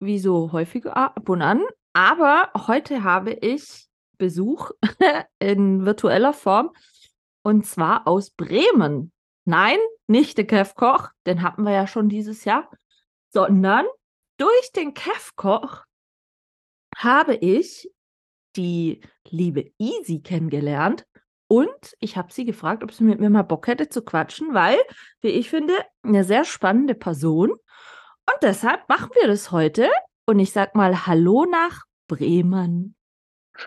wie so häufig ab und an. Aber heute habe ich Besuch in virtueller Form und zwar aus Bremen. Nein, nicht der Kev Koch, den hatten wir ja schon dieses Jahr, sondern durch den Kev Koch habe ich die liebe Easy kennengelernt und ich habe sie gefragt, ob sie mit mir mal Bock hätte zu quatschen, weil, wie ich finde, eine sehr spannende Person und deshalb machen wir das heute. Und ich sag mal Hallo nach Bremen.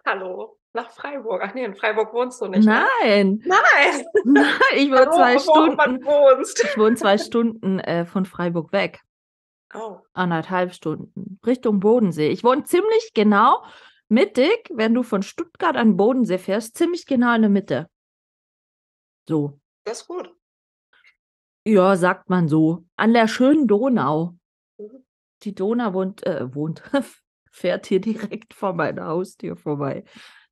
Hallo nach Freiburg. Ach nee, in Freiburg wohnst du nicht. Nein. Ne? Nein. Nein, ich wohne Hallo, zwei Stunden. man wohnst. Ich wohne zwei Stunden äh, von Freiburg weg. Oh. Anderthalb Stunden. Richtung Bodensee. Ich wohne ziemlich genau mittig, wenn du von Stuttgart an Bodensee fährst, ziemlich genau in der Mitte. So. Das ist gut. Ja, sagt man so. An der schönen Donau. Die Donau wohnt, äh, wohnt, fährt hier direkt vor meiner Haustür vorbei.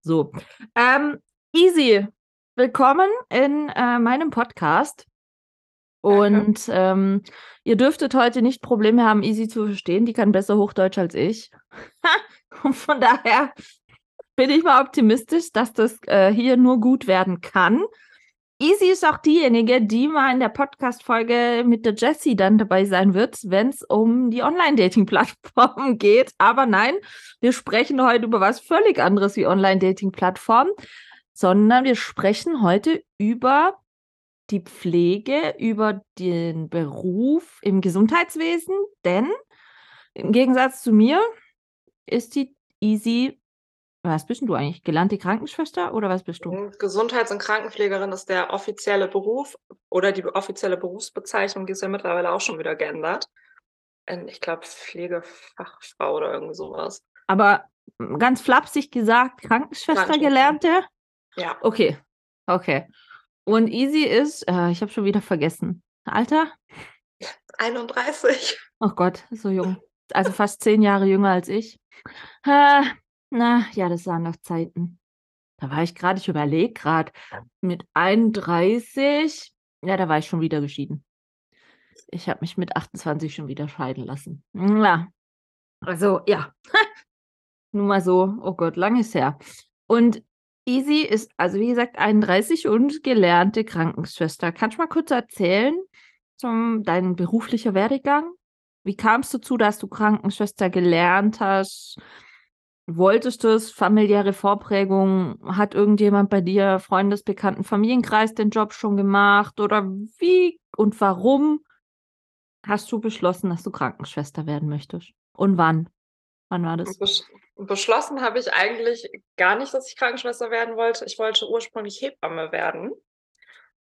So. Ähm, easy. Willkommen in äh, meinem Podcast. Und ähm, ihr dürftet heute nicht Probleme haben, Easy zu verstehen. Die kann besser Hochdeutsch als ich. Und von daher bin ich mal optimistisch, dass das äh, hier nur gut werden kann. Easy ist auch diejenige, die mal in der Podcast-Folge mit der Jessie dann dabei sein wird, wenn es um die Online-Dating-Plattformen geht. Aber nein, wir sprechen heute über was völlig anderes wie Online-Dating-Plattformen, sondern wir sprechen heute über die Pflege, über den Beruf im Gesundheitswesen, denn im Gegensatz zu mir ist die Easy, was bist denn du eigentlich? Gelernte Krankenschwester oder was bist du? Mhm. Gesundheits- und Krankenpflegerin ist der offizielle Beruf oder die offizielle Berufsbezeichnung, die ist ja mittlerweile auch schon wieder geändert. In, ich glaube, Pflegefachfrau oder irgendwie sowas. Aber mm, ganz flapsig gesagt, Krankenschwester Krankenschwester. gelernte? Ja, Okay, okay. Und Easy ist, äh, ich habe schon wieder vergessen. Alter? 31. Oh Gott, so jung. Also fast zehn Jahre jünger als ich. Äh, na, ja, das waren noch Zeiten. Da war ich gerade, ich überlege gerade, mit 31, ja, da war ich schon wieder geschieden. Ich habe mich mit 28 schon wieder scheiden lassen. Ja. Also, ja. Nur mal so, oh Gott, lang ist her. Und Easy ist, also wie gesagt, 31 und gelernte Krankenschwester. Kannst du mal kurz erzählen, zum dein beruflicher Werdegang? Wie kamst du zu, dass du Krankenschwester gelernt hast? Wolltest du es? Familiäre Vorprägung? Hat irgendjemand bei dir, Freundesbekannten, Familienkreis den Job schon gemacht? Oder wie und warum hast du beschlossen, dass du Krankenschwester werden möchtest? Und wann? Wann war das? Besch beschlossen habe ich eigentlich gar nicht, dass ich Krankenschwester werden wollte. Ich wollte ursprünglich Hebamme werden.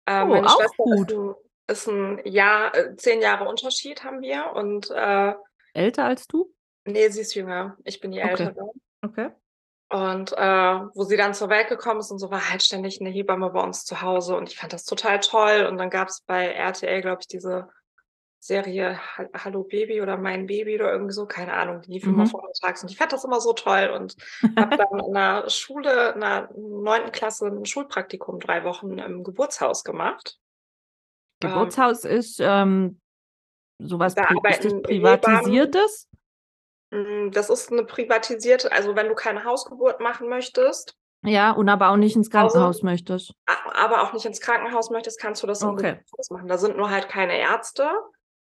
Äh, Oh, meine auch Schwester gut. ist ein, ist ein Jahr, äh, zehn Jahre Unterschied haben wir und äh, Älter als du? nee, sie ist jünger. Ich bin die Okay. Ältere. Okay. Und äh, wo sie dann zur Welt gekommen ist und so, war halt ständig eine Hebamme bei uns zu Hause und ich fand das total toll. Und dann gab es bei RTL, glaube ich, diese Serie Ha- Hallo Baby oder Mein Baby oder irgendwie so, keine Ahnung, die lief immer Mhm. vormittags und ich fand das immer so toll und habe dann in der Schule, in der neunten Klasse ein Schulpraktikum drei Wochen im Geburtshaus gemacht. Ähm, Geburtshaus ist ähm, sowas Pri arbeiten privatisiertes? Mm, Das ist eine privatisierte, also wenn du keine Hausgeburt machen möchtest, Ja, und aber auch nicht ins? Krankenhaus möchtest. a- aber auch nicht ins Krankenhaus möchtest, kannst du das Okay. Machen. Da sind nur halt keine Ärzte,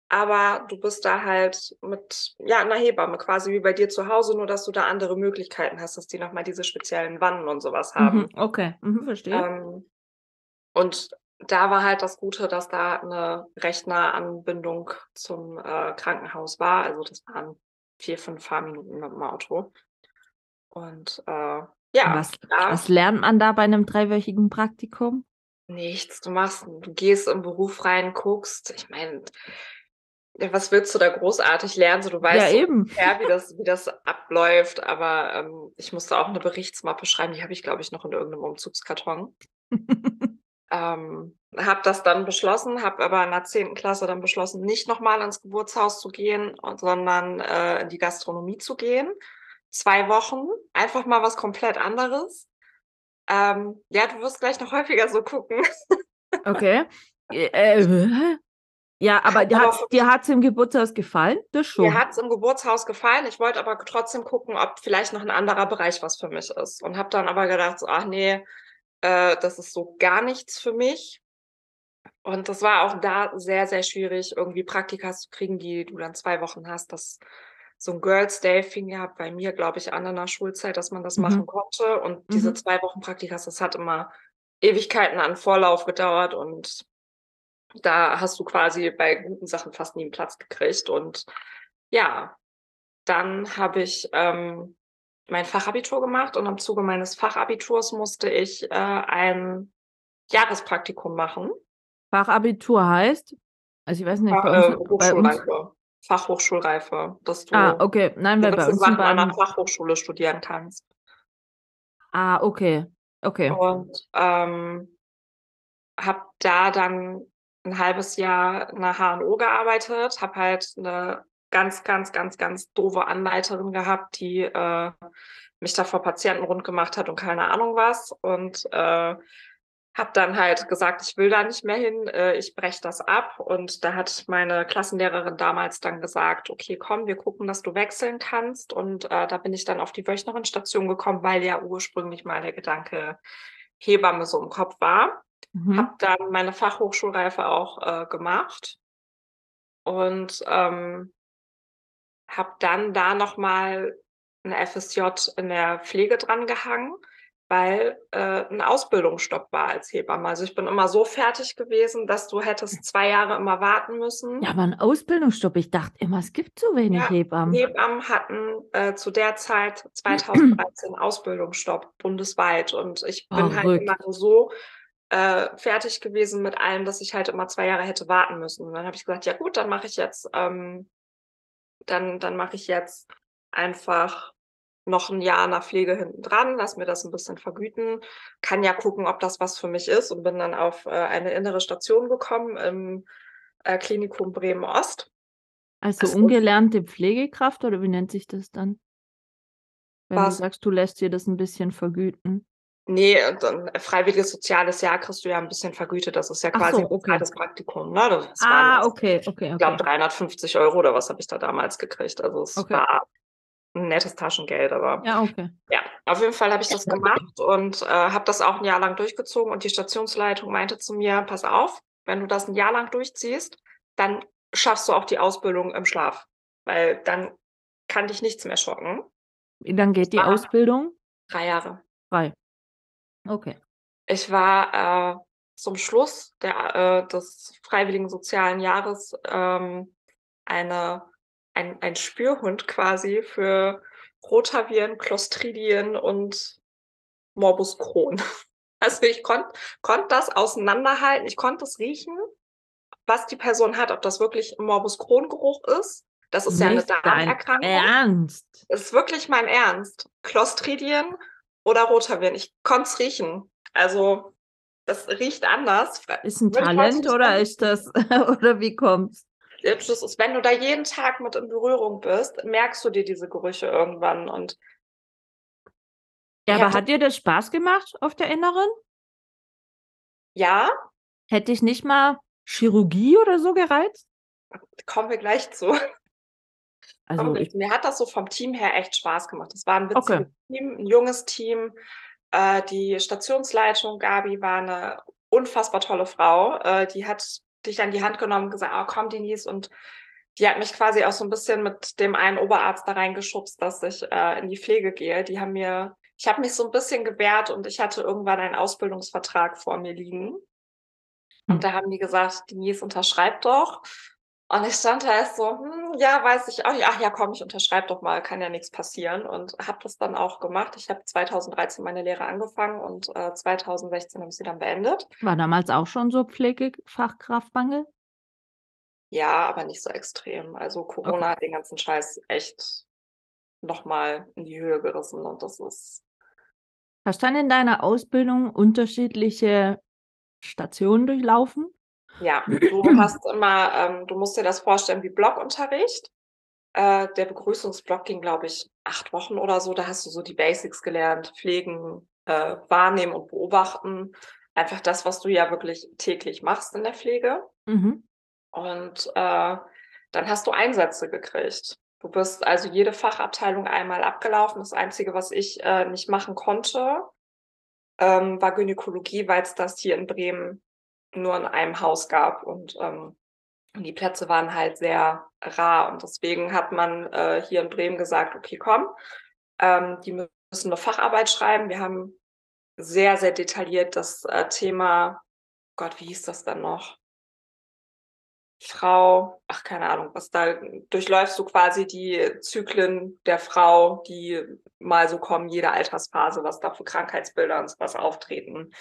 aber du bist da halt mit, ja, einer Hebamme quasi wie bei dir zu Hause, nur dass du da andere Möglichkeiten hast, dass die nochmal diese speziellen Wannen und sowas haben. Mhm, okay, mhm, verstehe. Ähm, und da war halt das Gute, dass da eine recht nahe Anbindung zum äh, Krankenhaus war. Also das waren vier, fünf Fahrminuten mit dem Auto. Und äh, ja, was, da was lernt man da bei einem dreiwöchigen Praktikum? nichts. Du machst, du gehst im Beruf rein, guckst. Ich meine, Ja, was willst du da großartig lernen? So, du Ja, weißt so eben. ungefähr, wie das wie das abläuft, aber, ähm, ich musste auch 'ne Berichtsmappe schreiben, die habe ich, glaube ich, noch in irgend 'nem Umzugskarton. Ähm, habe das dann beschlossen, habe aber in der 10. Klasse dann beschlossen, nicht noch mal ins Geburtshaus zu gehen sondern, äh, in die Gastronomie zu gehen. 2 Wochen, einfach mal was komplett anderes. Ähm, ja, du wirst gleich noch häufiger so gucken. Okay. Äh, äh? Ja, aber Hat dir aber hat's dir hat's im Geburtshaus gefallen? Das Mir schon? hat's im Geburtshaus gefallen. Ich wollte aber trotzdem gucken, ob vielleicht noch 'n anderer Bereich was für mich ist und habe dann aber gedacht so: „Ach ne, äh, das ist so gar nichts für mich.“ Und das war auch da sehr, sehr schwierig, irgendwie Praktika zu kriegen, die du dann 2 Wochen hast. Das so 'n Girls' Day fing ja bei mir, glaube ich, an in der Schulzeit, dass man das machen Mhm. konnte und diese Mhm. 2 Wochen Praktikas, das hat immer Ewigkeiten an Vorlauf gedauert und da hast du quasi bei guten Sachen fast nie 'n Platz gekriegt. Und ja, dann habe ich, ähm, mein Fachabitur gemacht und im Zuge meines Fachabiturs musste ich, äh, ein Jahrespraktikum machen. Fachabitur heißt? Also, ich weiß nicht, Fach bei uns äh, uns Hochschulreife, Fachhochschulreife, dass Ah, du okay. Nein, weil bei uns in Sachen an 'ner Baden Fachhochschule studieren kannst. Ah, okay. Okay. Und, ähm, habe da dann 'n 1/2 Jahr in 'ner HNO gearbeitet, habe halt 'ne ganz, ganz, ganz, ganz doofe Anleiterin gehabt, die, äh, mich da vor Patienten rundgemacht hat und keine Ahnung was und, äh, habe dann halt gesagt: „Ich will da nicht mehr hin, äh, ich breche das ab.“ Und da hat meine Klassenlehrerin damals dann gesagt: „Okay, komm, wir gucken, dass du wechseln kannst.“ Und, äh, da bin ich dann auf die Wöchnerinnenstation gekommen, weil ja ursprünglich mal der Gedanke Hebamme so im Kopf war. Habe Mhm. dann meine Fachhochschulreife auch, äh, gemacht und, ähm habe dann da noch mal 'n FSJ in der Pflege drangehangen, weil, äh, 'n Ausbildungsstopp war als Hebamme. Also, ich bin immer so fertig gewesen, dass du hättest 2 Jahre immer warten müssen. Ja, aber 'n Ausbildungsstopp. Ich dachte immer, es gibt so wenig Ja, Hebammen. Hebammen hatten, äh, zu der Zeit 2013 Ausbildungsstopp bundesweit und ich bin halt immer so, äh, fertig gewesen mit allem, dass ich halt immer 2 Jahre hätte warten müssen. Und dann habe ich gesagt: „Ja gut, dann mache ich jetzt, ähm dann dann mache ich jetzt einfach noch 'n Jahr der Pflege hintendran, lasse mir das 'n bisschen vergüten, kann ja gucken, ob das was für mich ist.“ Und bin dann auf, äh, eine innere Station gekommen im, äh, Klinikum Bremen-Ost. Also, Es ist ungelernte Pflegekraft oder wie nennt sich das dann? Wenn du Was? sagst, du lässt dir das 'n bisschen vergüten. Ne, äh, dann freiwilliges soziales Jahr kriegst du ja 'n bisschen vergütet. Das ist ja Ach quasi so, okay. bezahltes Praktikum, ne? Das Ah, jetzt, okay, okay, ich glaube, okay. 350 € oder was habe ich da damals gekriegt. Also, es Okay. war 'n nettes Taschengeld, aber Ja, okay. ja, auf jeden Fall habe ich das gemacht und, äh, habe das auch 'n Jahr lang durchgezogen und die Stationsleitung meinte zu mir: „Pass auf, wenn du das 'n Jahr lang durchziehst, dann schaffst du auch die Ausbildung im Schlaf, weil dann kann dich nichts mehr schocken.“ Wie lang Ich geht die Ausbildung? 3 Jahre. 3. Okay. Ich war, äh, zum Schluss der äh, des freiwilligen sozialen Jahres, ähm, eine ein ein Spürhund quasi für Rotaviren, Clostridien und Morbus Crohn. Also, ich konnt konnte das auseinanderhalten. Ich konnte es riechen, was die Person hat, ob das wirklich Morbus Crohn-Geruch ist. Das ist ja Nicht dein Darmerkrankung. Ernst? Ist wirklich mein Ernst. Clostridien oder Rotaviren. Ich konnte es riechen. Also, das riecht anders. Ist 'n würde ich heute Talent oder ist das oder wie kommt's? Das ist wenn du da jeden Tag mit in Berührung bist, merkst du dir diese Gerüche irgendwann und Ja, ich aber hat dir das Spaß gemacht auf der Inneren? Ja. Hätte dich nicht mal Chirurgie oder so gereizt? Kommen wir gleich zu. Also, ich. Mir hat das so vom Team her echt Spaß gemacht. Das war 'n Okay. witziges Team, 'n junges Team. Äh, die Stationsleitung, Gabi, war 'ne unfassbar tolle Frau. Äh, die hat dich an die Hand genommen und gesagt: „Ah, komm, Denise.“ Und die hat mich quasi auch so 'n bisschen mit dem einen Oberarzt da reingeschubst, dass ich, äh, in die Pflege gehe. Die haben mir ich habe mich so 'n bisschen gewehrt und ich hatte irgendwann einen Ausbildungsvertrag vor mir liegen. Und Hm. da haben die gesagt: „Denise, unterschreib doch.“ Und ich stand da erst so: „Hm, ja, weiß ich auch nicht. Ach ja, komm, ich unterschreibe doch mal, kann ja nix passieren.“ Und habe das dann auch gemacht. Ich habe 2013 meine Lehre angefangen und, äh, 2016 habe ich sie dann beendet. War damals auch schon so Pflegefachkraftmangel? Ja, aber nicht so extrem. Also Corona Okay. hat den ganzen Scheiß echt noch mal in die Höhe gerissen und das ist Hast du dann in deiner Ausbildung unterschiedliche Stationen durchlaufen? Ja, du hast immer ähm, du musst dir das vorstellen wie Blockunterricht. Äh, der Begrüßungsblock ging, glaube ich, 8 Wochen oder so. Da hast du so die Basics gelernt, pflegen, äh, wahrnehmen und beobachten. Einfach das, was du ja wirklich täglich machst in der Pflege. Mhm. Und, äh, dann hast du Einsätze gekriegt. Du bist also jede Fachabteilung einmal abgelaufen. Das Einzige, was ich, äh, nicht machen konnte, ähm, war Gynäkologie, weil's das hier in Bremen nur in einem Haus gab und, ähm, die Plätze waren halt sehr rar und deswegen hat man, äh, hier in Bremen gesagt: „Okay, komm, ähm, die müssen 'ne Facharbeit schreiben.“ Wir haben sehr, sehr detailliert das, äh, Thema Gott, wie hieß das denn noch? Frau ach, keine Ahnung, was da durchläufst du quasi die Zyklen der Frau, die mal so kommen, jede Altersphase, was da für Krankheitsbilder und so was auftreten,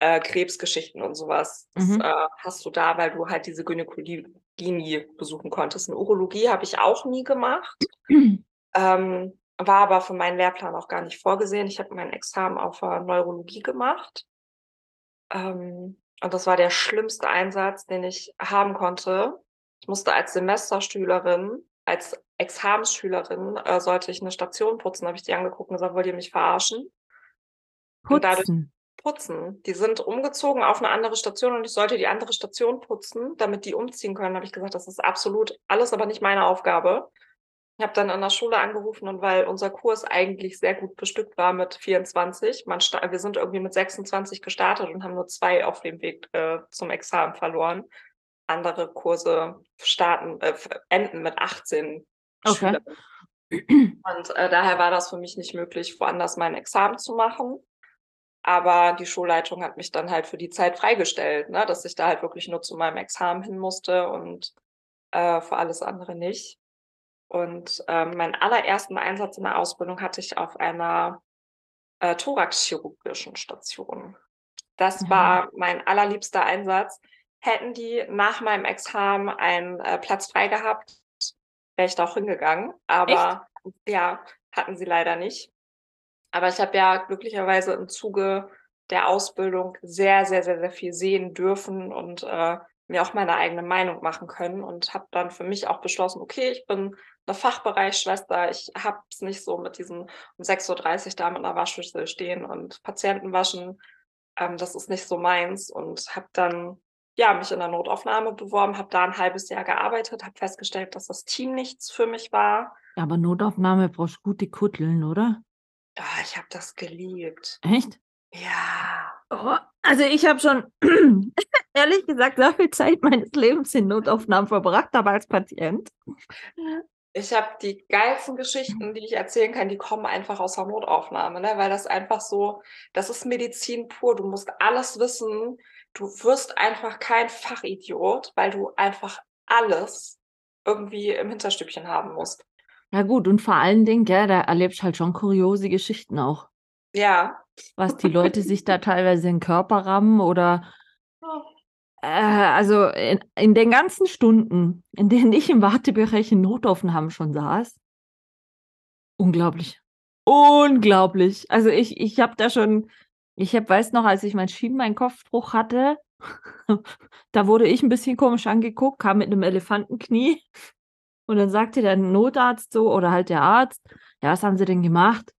äh, Krebsgeschichten und so was. Das, Mhm. äh, hast du da, weil du halt diese Gynäkologie nie besuchen konntest. 'Ne Urologie habe ich auch nie gemacht, ähm, war aber für meinen Lehrplan auch gar nicht vorgesehen. Ich habe mein Examen auf, Neurologie gemacht. Ähm, und das war der schlimmste Einsatz, den ich haben konnte. Ich musste als Semesterschülerin als Examensschülerin, äh, sollte ich 'ne Station putzen. Da habe ich die angeguckt und gesagt: „Wollt ihr mich verarschen?“ Und dadurch Putzen? Die sind umgezogen auf 'ne andere Station und ich sollte die andere Station putzen, damit die umziehen können. Da habe ich gesagt: „Das ist absolut alles aber nicht meine Aufgabe.“ Ich habe dann an der Schule angerufen und weil unser Kurs eigentlich sehr gut bestückt war mit 24, man wir sind irgendwie mit 26 gestartet und haben nur 2 auf dem Weg, äh, zum Examen verloren. Andere Kurse starten äh, enden mit 18 Okay. Schülern. Und, äh, daher war das für mich nicht möglich, woanders mein Examen zu machen. Aber die Schulleitung hat mich dann halt für die Zeit freigestellt, ne, dass ich da halt wirklich nur zu meinem Examen hin musste und, äh, für alles andere nicht. Und, ähm, meinen allerersten Einsatz in der Ausbildung hatte ich auf einer, äh, thoraxchirurgischen Station. Das Ja. war mein allerliebster Einsatz. Hätten die nach meinem Examen einen, äh, Platz frei gehabt, wäre ich da auch hingegangen, Echt? aber ja, hatten sie leider nicht. Aber ich habe ja glücklicherweise im Zuge der Ausbildung sehr, sehr, sehr, sehr viel sehen dürfen und, äh, mir auch meine eigene Meinung machen können und habe dann für mich auch beschlossen: „Okay, ich bin 'ne Fachbereichsschwester. Ich habe es nicht so mit diesem um 6:30 da mit 'ner Waschschüssel stehen und Patienten waschen. Ähm, das ist nicht so meins.“ Und habe dann, ja, mich in der Notaufnahme beworben, habe da 'n 1/2 Jahr gearbeitet, habe festgestellt, dass das Team nichts für mich war. Aber Notaufnahme brauchst gute Kutteln, oder? Ah, ich habe das geliebt. Echt? Ja. Oh, also ich habe schon ehrlich gesagt sehr viel Zeit meines Lebens in Notaufnahmen verbracht, aber als Patient. Ich habe die geilsten Geschichten, die ich erzählen kann, die kommen einfach aus der Notaufnahme, ne, weil das einfach so das ist Medizin pur. Du musst alles wissen. Du wirst einfach kein Fachidiot, weil du einfach alles irgendwie im Hinterstübchen haben musst. Ja gut und vor allen Dingen, gell, da erlebst halt schon kuriose Geschichten auch. Ja. Was die Leute sich da teilweise in 'n Körper rammen oder äh, also in in den ganzen Stunden, in denen ich im Wartebereich in Notaufnahmen schon saß unglaublich. Unglaublich. Also ich ich habe da schon ich habe weiß noch, als ich meinen Schienbeinkopfbruch hatte, da wurde ich 'n bisschen komisch angeguckt, kam mit 'nem Elefantenknie und dann sagte der Notarzt so oder halt der Arzt: „Ja, was haben Sie denn gemacht?“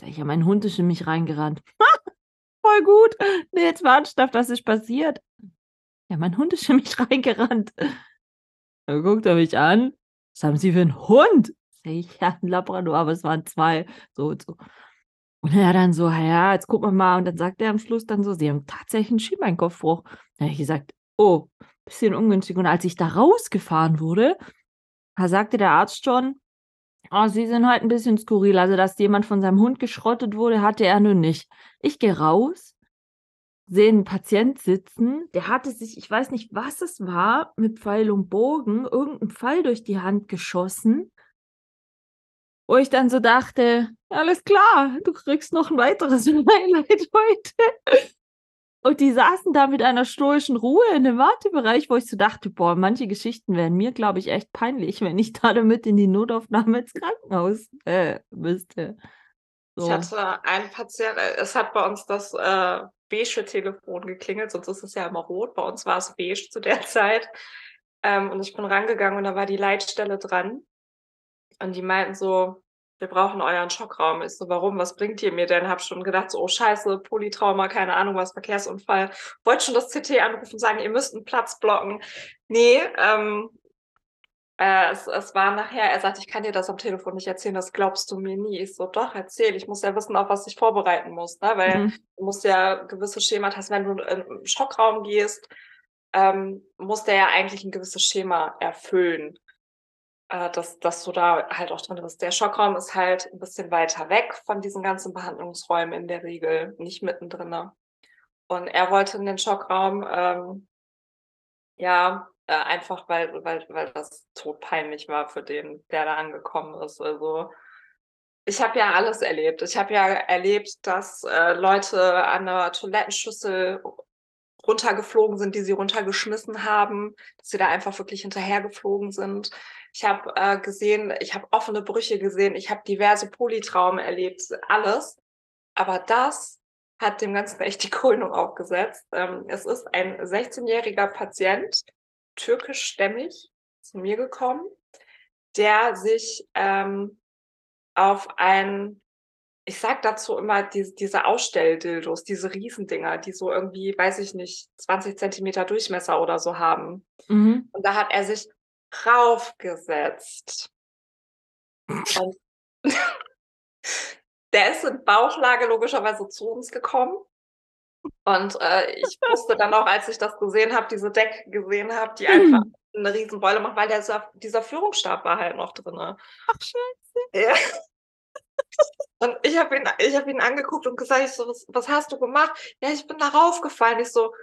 Sage ich: „Ja, mein Hund ist in mich reingerannt.“ Voll gut. Ne, jetzt mal ernsthaft, was ist passiert? Ja, mein Hund ist in mich reingerannt. Dann guckt er mich an: „Was haben Sie für 'n Hund?“ Sage ich: „Ja, 'n Labrador, aber es waren 2“, so und so. Und er dann so: „Ja, jetzt gucken wir mal.“ Und dann sagt er am Schluss dann so: „Sie haben tatsächlich 'n Schienbeinkopfbruch.“ Da habe ich gesagt: „Oh, bisschen ungünstig.“ Und als ich da rausgefahren wurde, da sagte der Arzt schon: „Ah, Sie sind heute 'n bisschen skurril. Also, dass jemand von seinem Hund geschrottet wurde, hatte er nun nicht.“ Ich gehe raus, sehe 'n Patient sitzen, der hatte sich ich weiß nicht, was es war, mit Pfeil und Bogen irgend 'n Pfeil durch die Hand geschossen wo ich dann so dachte: „Alles klar, du kriegst noch 'n weiteres Highlight heute.“ Und die saßen da mit einer stoischen Ruhe in dem Wartebereich, wo ich so dachte, boah, manche Geschichten wären mir, glaube ich, echt peinlich, wenn ich da damit in die Notaufnahme ins Krankenhaus äh, müsste. Ich hatte einen Patienten, äh, es hat bei uns das äh, beige Telefon geklingelt, sonst ist es ja immer rot. Bei uns war es beige zu der Zeit. Ähm, und ich bin rangegangen und da war die Leitstelle dran. Und die meinten so, wir brauchen euren Schockraum. Ich so, warum? Was bringt ihr mir denn? Hab schon gedacht, so, oh scheiße, Polytrauma, keine Ahnung was, Verkehrsunfall. Wollte schon das CT anrufen, sagen, ihr müsst einen Platz blocken. Nee, ähm, äh, es, es war nachher, er sagt, ich kann dir das am Telefon nicht erzählen, das glaubst du mir nie. Ich so, doch, erzähl, ich muss ja wissen, auf was ich vorbereiten muss, ne? weil mhm. du musst ja gewisse Schema hast, wenn du in einen Schockraum gehst, ähm, muss der ja eigentlich ein gewisses Schema erfüllen äh, dass, dass du da halt auch drin bist. Der Schockraum ist halt ein bisschen weiter weg von diesen ganzen Behandlungsräumen in der Regel, nicht mittendrin. Und er wollte in den Schockraum, ähm, ja, äh, einfach weil, weil, weil das todpeinlich war für den, der da angekommen ist. Also ich habe ja alles erlebt. Ich habe ja erlebt, dass äh, Leute an der Toilettenschüssel runtergeflogen sind, die sie runtergeschmissen haben, dass sie da einfach wirklich hinterhergeflogen sind. Ich habe äh, gesehen, ich habe offene Brüche gesehen, ich habe diverse Polytraumen erlebt, alles. Aber das hat dem Ganzen echt die Krönung aufgesetzt. Ähm, es ist ein 16-jähriger Patient, türkischstämmig, zu mir gekommen, der sich ähm, auf ein ich sag dazu immer diese, diese Ausstelldildos, diese Riesendinger, die so irgendwie, weiß ich nicht, 20 Zentimeter Durchmesser oder so haben. Mhm. Und da hat er sich raufgesetzt. Und der ist in Bauchlage logischerweise zu uns gekommen. Und äh, ich wusste dann auch, als ich das gesehen habe, diese Decke gesehen habe, die einfach eine Riesenbeule macht, weil der, dieser Führungsstab war halt noch drin. Ach, scheiße. Ja. Und ich habe ihn, ich hab ihn angeguckt und gesagt, ich so, was, was hast du gemacht? Ja, ich bin darauf gefallen. Ich so,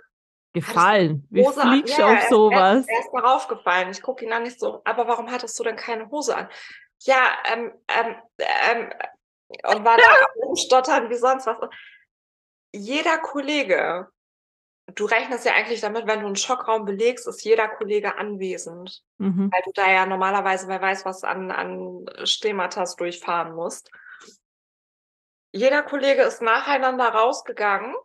gefallen. Wie fliegst du auf sowas? Er, er ist darauf gefallen. Ich gucke ihn an, ich so, aber warum hattest du denn keine Hose an? Ja, ähm, ähm, ähm, und war da rumstottern wie sonst was. Jeder Kollege, du rechnest ja eigentlich damit, wenn du einen Schockraum belegst, ist jeder Kollege anwesend. Mhm. Weil du da ja normalerweise, wer weiß, was an, an Stehmatas durchfahren musst jeder Kollege ist nacheinander rausgegangen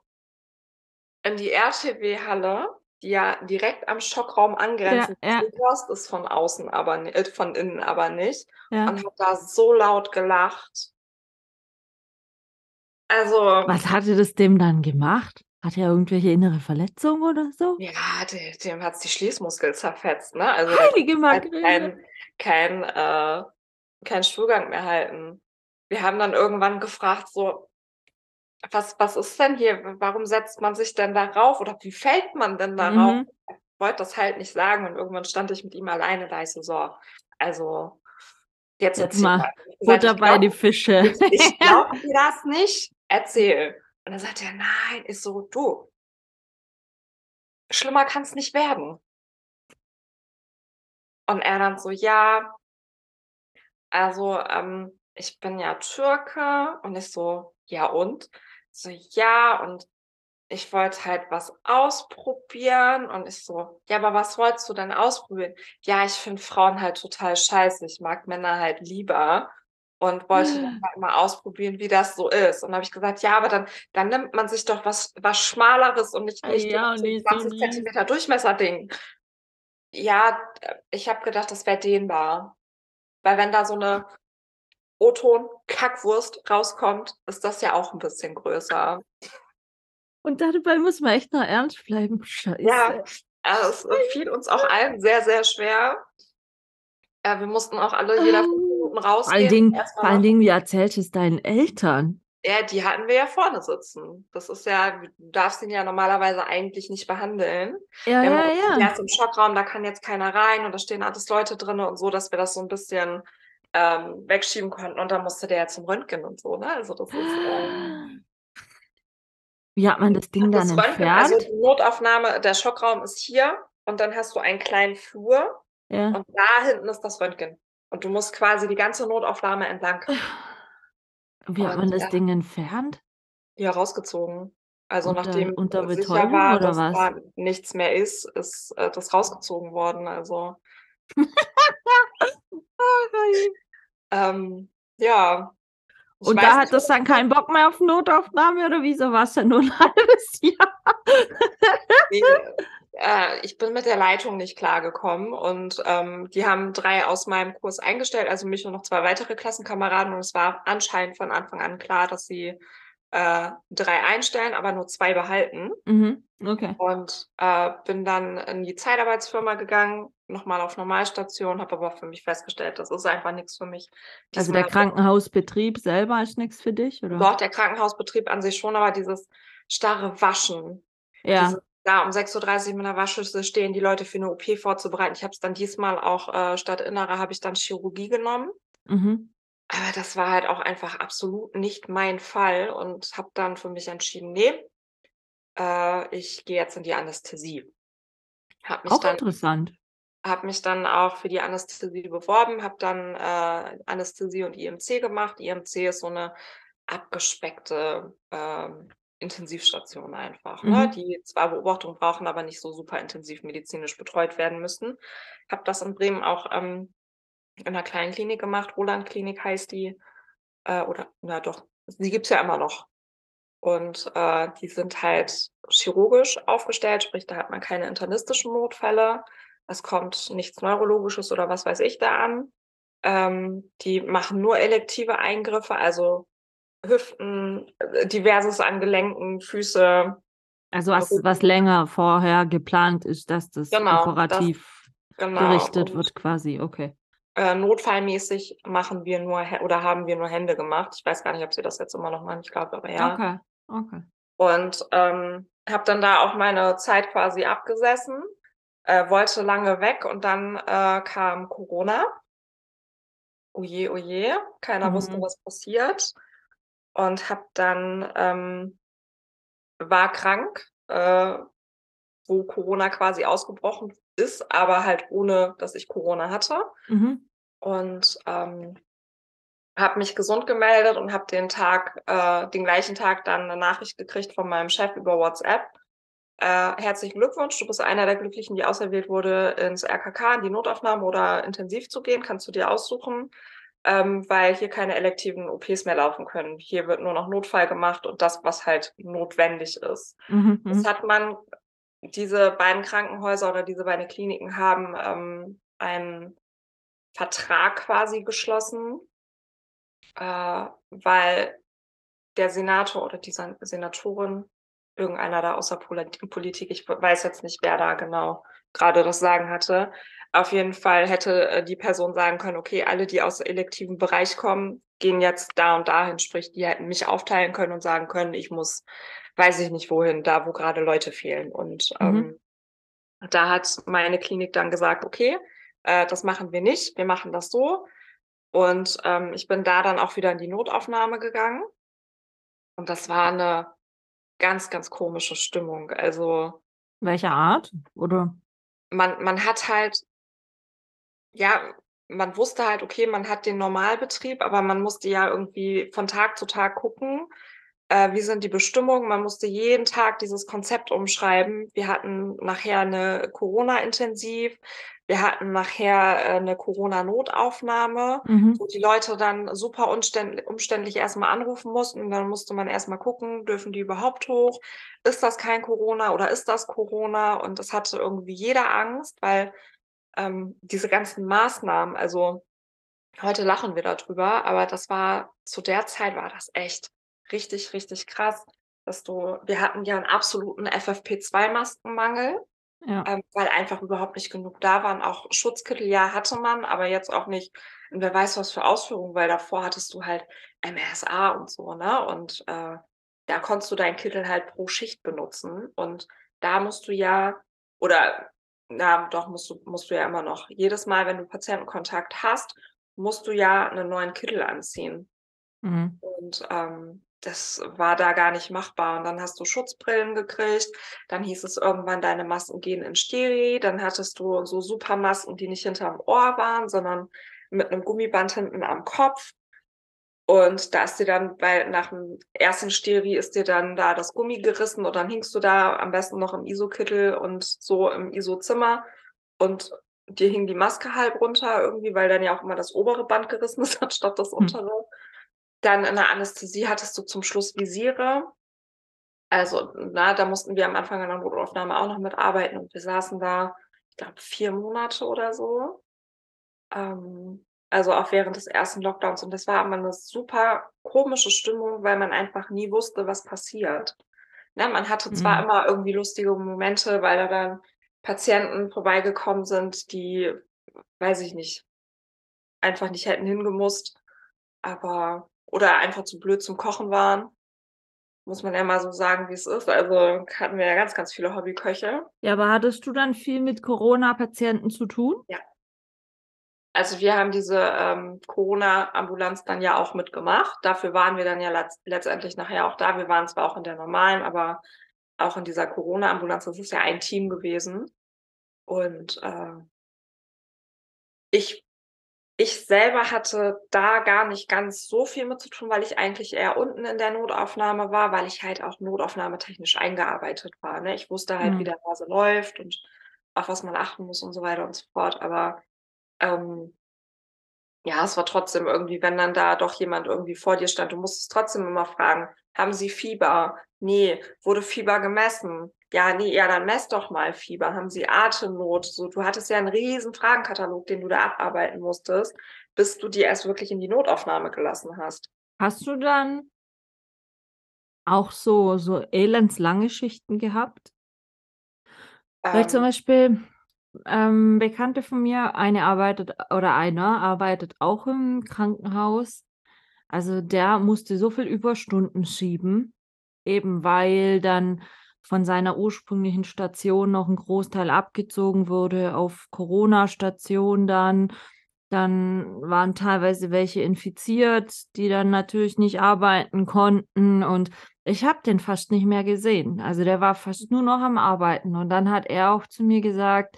in die RTW-Halle, die ja direkt am Schockraum angrenzt. Ja, ja. Du hörst es von außen aber nicht, äh, von innen aber nicht. Ja. Und hat da so laut gelacht. Also. Was hatte das dem dann gemacht? Hat er irgendwelche innere Verletzungen oder so? Ja, dem, dem hat es die Schließmuskel zerfetzt, ne? Also Heilige Magrele. Kein, kein, äh, kein Stuhlgang mehr halten wir haben dann irgendwann gefragt, so, was, was ist denn hier? Warum setzt man sich denn darauf? Oder wie fällt man denn darauf? Mhm. Ich wollte das halt nicht sagen und irgendwann stand ich mit ihm alleine da. Ich so, so also jetzt, jetzt mal Butter bei die Fische. Ich, glaube dir das nicht. Erzähl. Und dann sagt er, nein, ist so, du. Schlimmer kann es nicht werden. Und er dann so, ja, also ähm, ich bin ja Türke und ich so, ja und? So, ja, und ich wollte halt was ausprobieren und ich so, ja, aber was wolltest du denn ausprobieren? Ja, ich finde Frauen halt total scheiße. Ich mag Männer halt lieber und wollte dann hm. halt mal ausprobieren, wie das so ist. Und habe ich gesagt, ja, aber dann, dann nimmt man sich doch was, was Schmaleres und nicht, nicht ja, so 20 so Zentimeter Durchmesser-Ding. Ja, ich habe gedacht, das wäre dehnbar. Weil wenn da so eine O-Ton Kackwurst rauskommt, ist das ja auch ein bisschen größer. Und dabei muss man echt noch ernst bleiben. Scheiße. Ja, also es fiel uns auch allen sehr, sehr schwer. Ja, wir mussten auch alle jeder fünf Minuten rausgehen. Vor allen Dingen, vor allen Dingen wie erzählt es deinen Eltern? Ja, die hatten wir ja vorne sitzen. Das ist ja, du darfst ihn ja normalerweise eigentlich nicht behandeln. Ja, ja, ja. Der ist im Schockraum, da kann jetzt keiner rein und da stehen alles Leute drin und so, dass wir das so ein bisschen ähm, wegschieben konnten und dann musste der ja zum Röntgen und so, ne? Also das ist. Ähm, Wie hat man das Ding das dann Röntgen, entfernt? Also die Notaufnahme, der Schockraum ist hier und dann hast du einen kleinen Flur ja. und da hinten ist das Röntgen. Und du musst quasi die ganze Notaufnahme entlang. Wie hat man das ja. Ding entfernt? Ja, rausgezogen. Also, Unter nachdem unter Betäubung war, oder was? da nichts mehr ist, ist, äh, das rausgezogen worden, also ähm, ja. Und da hattest ob dann keinen Bock mehr auf Notaufnahme oder wieso war's denn nur 'n halbes Jahr? Ne, äh, ich bin mit der Leitung nicht klargekommen und, ähm, die haben 3 aus meinem Kurs eingestellt, also mich und noch 2 weitere Klassenkameraden und es war anscheinend von Anfang an klar, dass sie, äh, 3 einstellen, aber nur 2 behalten. Mhm, okay. Und, äh, bin dann in die Zeitarbeitsfirma gegangen, noch mal auf Normalstation, habe aber für mich festgestellt, das ist einfach nix für mich. Also, der Diesmal Krankenhausbetrieb selber ist nix für dich, oder? Doch, der Krankenhausbetrieb an sich schon, aber dieses starre Waschen, Ja. dieses da um 6:30 mit 'ner Waschschüssel stehen, die Leute für 'ne OP vorzubereiten. Ich habe es dann diesmal auch äh, statt Innere habe ich dann Chirurgie genommen. Mhm. Aber das war halt auch einfach absolut nicht mein Fall und habe dann für mich entschieden: „Ne, äh, ich gehe jetzt in die Anästhesie.“ Habe mich Auch dann interessant. Habe mich dann auch für die Anästhesie beworben, habe dann, äh, Anästhesie und IMC gemacht. IMC ist so 'ne abgespeckte, ähm, Intensivstation einfach, ne, Mhm. die zwar Beobachtung brauchen, aber nicht so super intensiv medizinisch betreut werden müssen. Habe das in Bremen auch, ähm, in 'ner kleinen Klinik gemacht, Roland-Klinik heißt die, äh, oder na doch, die gibt's ja immer noch. Und, äh, die sind halt chirurgisch aufgestellt, sprich, da hat man keine internistischen Notfälle. Es kommt nichts Neurologisches oder was weiß ich da an. Ähm, die machen nur elektive Eingriffe, also Hüften, äh, Diverses an Gelenken, Füße, Also, was was länger vorher geplant ist, dass das Genau, das operativ genau. gerichtet Und wird quasi, okay. äh, notfallmäßig machen wir nur oder haben wir nur Hände gemacht. Ich weiß gar nicht, ob sie das jetzt immer noch machen, ich glaube aber ja. Okay, okay. Und, ähm, habe dann da auch meine Zeit quasi abgesessen, äh, wollte lange weg und dann, äh, kam Corona. Oh je, oh je, keiner wusste, Mhm. was passiert und habe dann, ähm war krank, äh, wo Corona quasi ausgebrochen ist, aber halt ohne, dass ich Corona hatte. Mhm. Und, ähm, habe mich gesund gemeldet und habe den Tag äh, den gleichen Tag dann 'ne Nachricht gekriegt von meinem Chef über WhatsApp: „Äh, herzlichen Glückwunsch, du bist einer der Glücklichen, die auserwählt wurde, ins RKK, in die Notaufnahme oder intensiv zu gehen, kannst du dir aussuchen, ähm, weil hier keine elektiven OPs mehr laufen können. Hier wird nur noch Notfall gemacht und das, was halt notwendig ist.“ Mhm, Das mhm. hat man diese beiden Krankenhäuser oder diese beiden Kliniken haben, ähm, einen Vertrag quasi geschlossen äh, weil der Senator oder die San Senatorin, irgendeiner da Polat Politik, ich weiß jetzt nicht, wer da genau grade das Sagen hatte. Auf jeden Fall hätte, äh, die Person sagen können: „Okay, alle, die aus elektivem Bereich kommen, gehen jetzt da und dahin.“ Sprich, die hätten mich aufteilen können und sagen können: „Ich muss weiß ich nicht wohin, da, wo grade Leute fehlen.“ Und, Mhm. ähm, da hat meine Klinik dann gesagt: „Okay, äh, das machen wir nicht. Wir machen das so.“ Und, ähm, ich bin da dann auch wieder in die Notaufnahme gegangen. Und das war 'ne ganz, ganz komische Stimmung. Also Welcher Art, oder? man man hat halt ja, man wusste halt, okay, man hat den Normalbetrieb, aber man musste ja irgendwie von Tag zu Tag gucken, äh, wie sind die Bestimmungen? Man musste jeden Tag dieses Konzept umschreiben. Wir hatten nachher 'ne Corona-Intensiv. Wir hatten nachher, äh, 'ne Corona-Notaufnahme, Mhm. wo die Leute dann super umständlich erst mal anrufen mussten. Dann musste man erst mal gucken, dürfen die überhaupt hoch? Ist das kein Corona oder ist das Corona? Und es hatte irgendwie jeder Angst, weil, ähm, diese ganzen Maßnahmen also, heute lachen wir da drüber, aber das war zu der Zeit war das echt richtig, richtig krass, dass du wir hatten ja 'n absoluten FFP2-Maskenmangel, Ja. ähm, weil einfach überhaupt nicht genug da waren. Auch Schutzkittel, ja, hatte man, aber jetzt auch nicht in wer weiß was für Ausführung, weil davor hattest du halt MRSA und so, ne? Und, äh, da konntest du deinen Kittel halt pro Schicht benutzen. Und da musst du ja oder na doch, musst du musst du ja immer noch. Jedes Mal, wenn du Patientenkontakt hast, musst du ja 'nen neuen Kittel anziehen. Mhm. Und, ähm, das war da gar nicht machbar. Und dann hast du Schutzbrillen gekriegt. Dann hieß es irgendwann, deine Masken gehen in Steril. Dann hattest du so Supermasken, die nicht hinterm Ohr waren, sondern mit 'nem Gummiband hinten am Kopf. Und da ist dir dann bei, nach dem ersten Steri ist dir dann da das Gummi gerissen und dann hingst du da am besten noch im ISO-Kittel und so im ISO-Zimmer und dir hing die Maske halb runter irgendwie, weil dann ja auch immer das obere Band gerissen ist anstatt das untere. Hm. Dann in der Anästhesie hattest du zum Schluss Visiere. Also, na, da mussten wir am Anfang in der Notaufnahme auch noch mitarbeiten und wir saßen da, ich glaube, vier Monate oder so. Ähm, also auch während des ersten Lockdowns. Und das war immer eine super komische Stimmung, weil man einfach nie wusste, was passiert. Ne, man hatte zwar mhm. immer irgendwie lustige Momente, weil da dann Patienten vorbeigekommen sind, die, weiß ich nicht, einfach nicht hätten hingemusst, aber oder einfach zu blöd zum Kochen waren. Muss man ja mal so sagen, wie es ist. Also hatten wir ja ganz, ganz viele Hobbyköche. Ja, aber hattest du dann viel mit Corona-Patienten zu tun? Ja. Also wir haben diese ähm, Corona-Ambulanz dann ja auch mitgemacht. Dafür waren wir dann ja letztendlich nachher auch da. Wir waren zwar auch in der normalen, aber auch in dieser Corona-Ambulanz, das ist ja ein Team gewesen. Und äh, ich, ich selber hatte da gar nicht ganz so viel mit zu tun, weil ich eigentlich eher unten in der Notaufnahme war, weil ich halt auch notaufnahmetechnisch eingearbeitet war. Ne? Ich wusste halt, mhm. wie der Hase läuft und auf was man achten muss und so weiter und so fort. Aber ähm, ja, es war trotzdem irgendwie, wenn dann da doch jemand irgendwie vor dir stand, du musstest trotzdem immer fragen, haben Sie Fieber? Nee, wurde Fieber gemessen? Ja, nee, ja, dann mess doch mal Fieber. Haben Sie Atemnot? So, du hattest ja einen riesen Fragenkatalog, den du da abarbeiten musstest, bis du die erst wirklich in die Notaufnahme gelassen hast. Hast du dann auch so, so elendslange Schichten gehabt? Ähm, Weil zum Beispiel, ähm, Bekannte von mir, eine arbeitet oder einer arbeitet auch im Krankenhaus. Also der musste so viel Überstunden schieben, eben weil dann von seiner ursprünglichen Station noch ein Großteil abgezogen wurde auf Corona-Station dann. Dann waren teilweise welche infiziert, die dann natürlich nicht arbeiten konnten. Und ich habe den fast nicht mehr gesehen. Also der war fast nur noch am Arbeiten. Und dann hat er auch zu mir gesagt,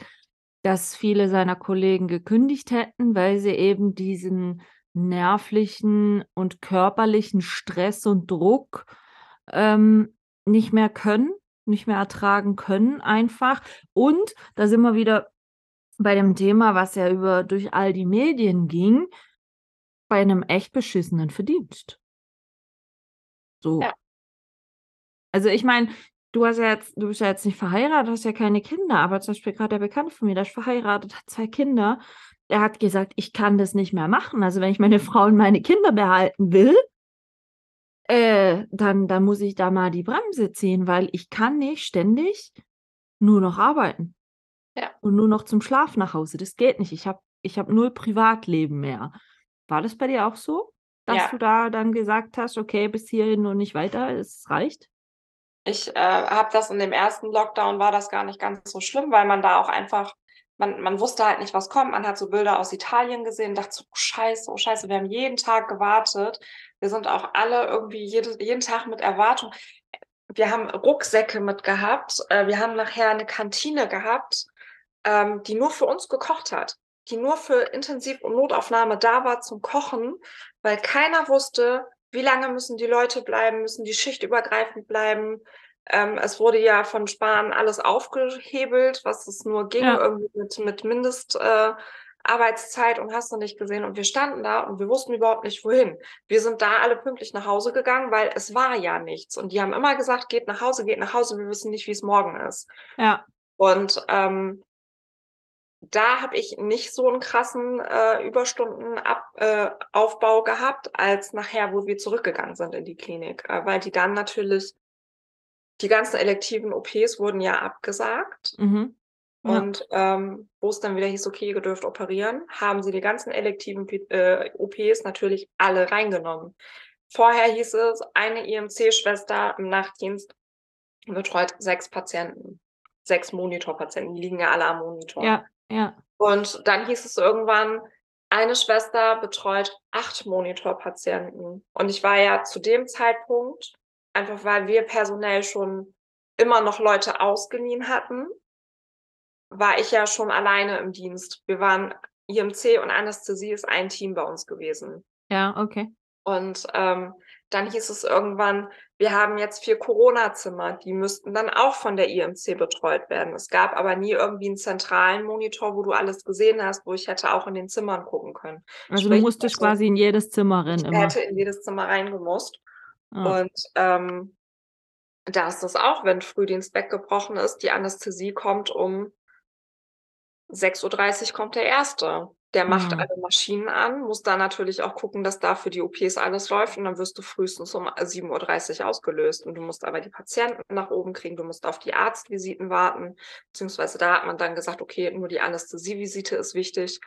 dass viele seiner Kollegen gekündigt hätten, weil sie eben diesen nervlichen und körperlichen Stress und Druck ähm, nicht mehr können, nicht mehr ertragen können einfach. Und da sind wir wieder bei dem Thema, was ja über durch all die Medien ging, bei einem echt beschissenen Verdienst. So. Ja. Also ich meine, du hast ja jetzt, du bist ja jetzt nicht verheiratet, hast ja keine Kinder, aber zum Beispiel gerade der Bekannte von mir, der ist verheiratet, hat zwei Kinder. Er hat gesagt, ich kann das nicht mehr machen. Also wenn ich meine Frau und meine Kinder behalten will, äh, dann, dann muss ich da mal die Bremse ziehen, weil ich kann nicht ständig nur noch arbeiten. Ja. Und nur noch zum Schlaf nach Hause. Das geht nicht. Ich habe ich hab null Privatleben mehr. War das bei dir auch so? Dass ja. du da dann gesagt hast, okay, bis hierhin und nicht weiter, es reicht? Ich äh, habe das in dem ersten Lockdown war das gar nicht ganz so schlimm, weil man da auch einfach, man, man wusste halt nicht, was kommt. Man hat so Bilder aus Italien gesehen, dachte so, oh, scheiße, oh scheiße, wir haben jeden Tag gewartet. Wir sind auch alle irgendwie jede, jeden Tag mit Erwartung. Wir haben Rucksäcke mitgehabt. Äh, wir haben nachher eine Kantine gehabt, ähm, die nur für uns gekocht hat, die nur für Intensiv- und Notaufnahme da war zum Kochen, weil keiner wusste, wie lange müssen die Leute bleiben, müssen die Schicht übergreifend bleiben. Ähm, es wurde ja von Spahn alles aufgehebelt, was es nur ging, ja. irgendwie mit, mit Mindestarbeitszeit äh, und hast du nicht gesehen. Und wir standen da und wir wussten überhaupt nicht, wohin. Wir sind da alle pünktlich nach Hause gegangen, weil es war ja nichts. Und die haben immer gesagt, geht nach Hause, geht nach Hause, wir wissen nicht, wie es morgen ist. Ja. Und ähm, da habe ich nicht so einen krassen äh, Überstundenaufbau äh, gehabt, als nachher, wo wir zurückgegangen sind in die Klinik, äh, weil die dann natürlich, die ganzen elektiven OPs wurden ja abgesagt. Mhm. Ja. Und ähm, wo es dann wieder hieß, okay, ihr dürft operieren, haben sie die ganzen elektiven äh, OPs natürlich alle reingenommen. Vorher hieß es, eine IMC-Schwester im Nachtdienst betreut sechs Patienten, sechs Monitorpatienten, die liegen ja alle am Monitor. Ja. Ja. Und dann hieß es irgendwann, eine Schwester betreut acht Monitorpatienten. Und ich war ja zu dem Zeitpunkt, einfach weil wir personell schon immer noch Leute ausgeliehen hatten, war ich ja schon alleine im Dienst. Wir waren IMC und Anästhesie ist ein Team bei uns gewesen. Ja, okay. Und ähm, dann hieß es irgendwann, wir haben jetzt vier Corona-Zimmer, die müssten dann auch von der IMC betreut werden. Es gab aber nie irgendwie einen zentralen Monitor, wo du alles gesehen hast, wo ich hätte auch in den Zimmern gucken können. Also Sprich, du musstest also, quasi in jedes Zimmer rein. Ich immer. hätte in jedes Zimmer reingemusst. Ah. Und ähm, da ist das auch, wenn Frühdienst weggebrochen ist, die Anästhesie kommt um 6.30 Uhr kommt der Erste. Der macht mhm. alle Maschinen an, muss da natürlich auch gucken, dass da für die OPs alles läuft und dann wirst du frühestens um 7.30 Uhr ausgelöst und du musst aber die Patienten nach oben kriegen, du musst auf die Arztvisiten warten, beziehungsweise da hat man dann gesagt, okay, nur die Anästhesievisite ist wichtig.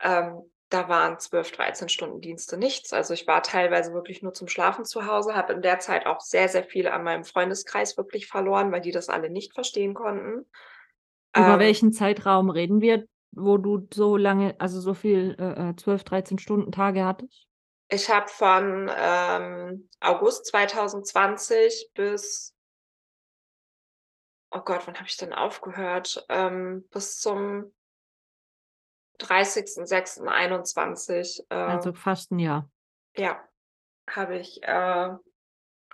Ähm, da waren 12, 13 Stunden Dienste nichts. Also ich war teilweise wirklich nur zum Schlafen zu Hause, habe in der Zeit auch sehr, sehr viel an meinem Freundeskreis wirklich verloren, weil die das alle nicht verstehen konnten. Über ähm, welchen Zeitraum reden wir, wo du so lange, also so viel, äh, 12, äh, 13 Stunden Tage hattest? Ich habe von ähm, August 2020 bis, oh Gott, wann habe ich denn aufgehört? Ähm, bis zum 30.06.21. Äh, also fast ein Jahr. Ja, habe ich äh,